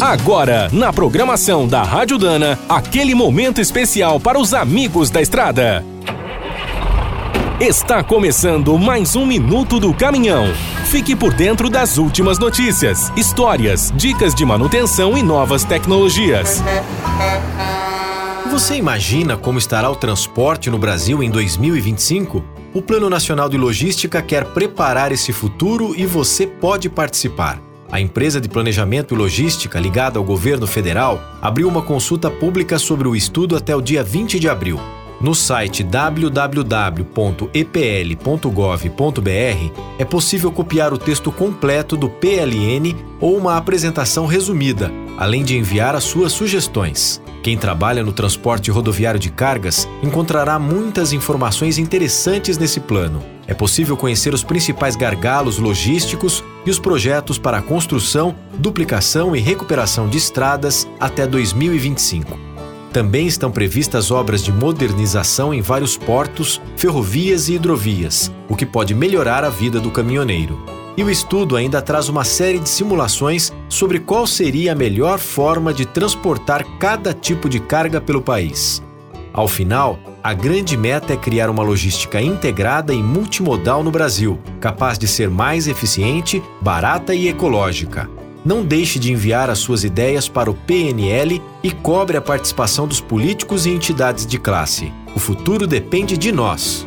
Agora, na programação da Rádio Dana, aquele momento especial para os amigos da estrada. Está começando mais um Minuto do Caminhão. Fique por dentro das últimas notícias, histórias, dicas de manutenção e novas tecnologias. Você imagina como estará o transporte no Brasil em 2025? O Plano Nacional de Logística quer preparar esse futuro e você pode participar. A empresa de planejamento e logística ligada ao governo federal abriu uma consulta pública sobre o estudo até o dia 20 de abril. No site www.epl.gov.br é possível copiar o texto completo do PLN ou uma apresentação resumida, além de enviar as suas sugestões. Quem trabalha no transporte rodoviário de cargas encontrará muitas informações interessantes nesse plano. É possível conhecer os principais gargalos logísticos e os projetos para a construção, duplicação e recuperação de estradas até 2025. Também estão previstas obras de modernização em vários portos, ferrovias e hidrovias, o que pode melhorar a vida do caminhoneiro. E o estudo ainda traz uma série de simulações sobre qual seria a melhor forma de transportar cada tipo de carga pelo país. Ao final, a grande meta é criar uma logística integrada e multimodal no Brasil, capaz de ser mais eficiente, barata e ecológica. Não deixe de enviar as suas ideias para o PNL e cobre a participação dos políticos e entidades de classe. O futuro depende de nós.